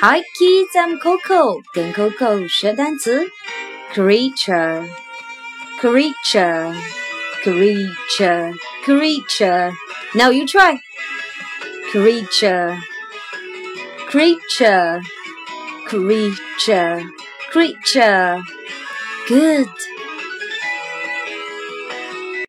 Hi kids, I'm Coco. 跟 Coco 学单词，creature。creature, creature, creature. Now you try. Creature, creature, creature, creature. Good.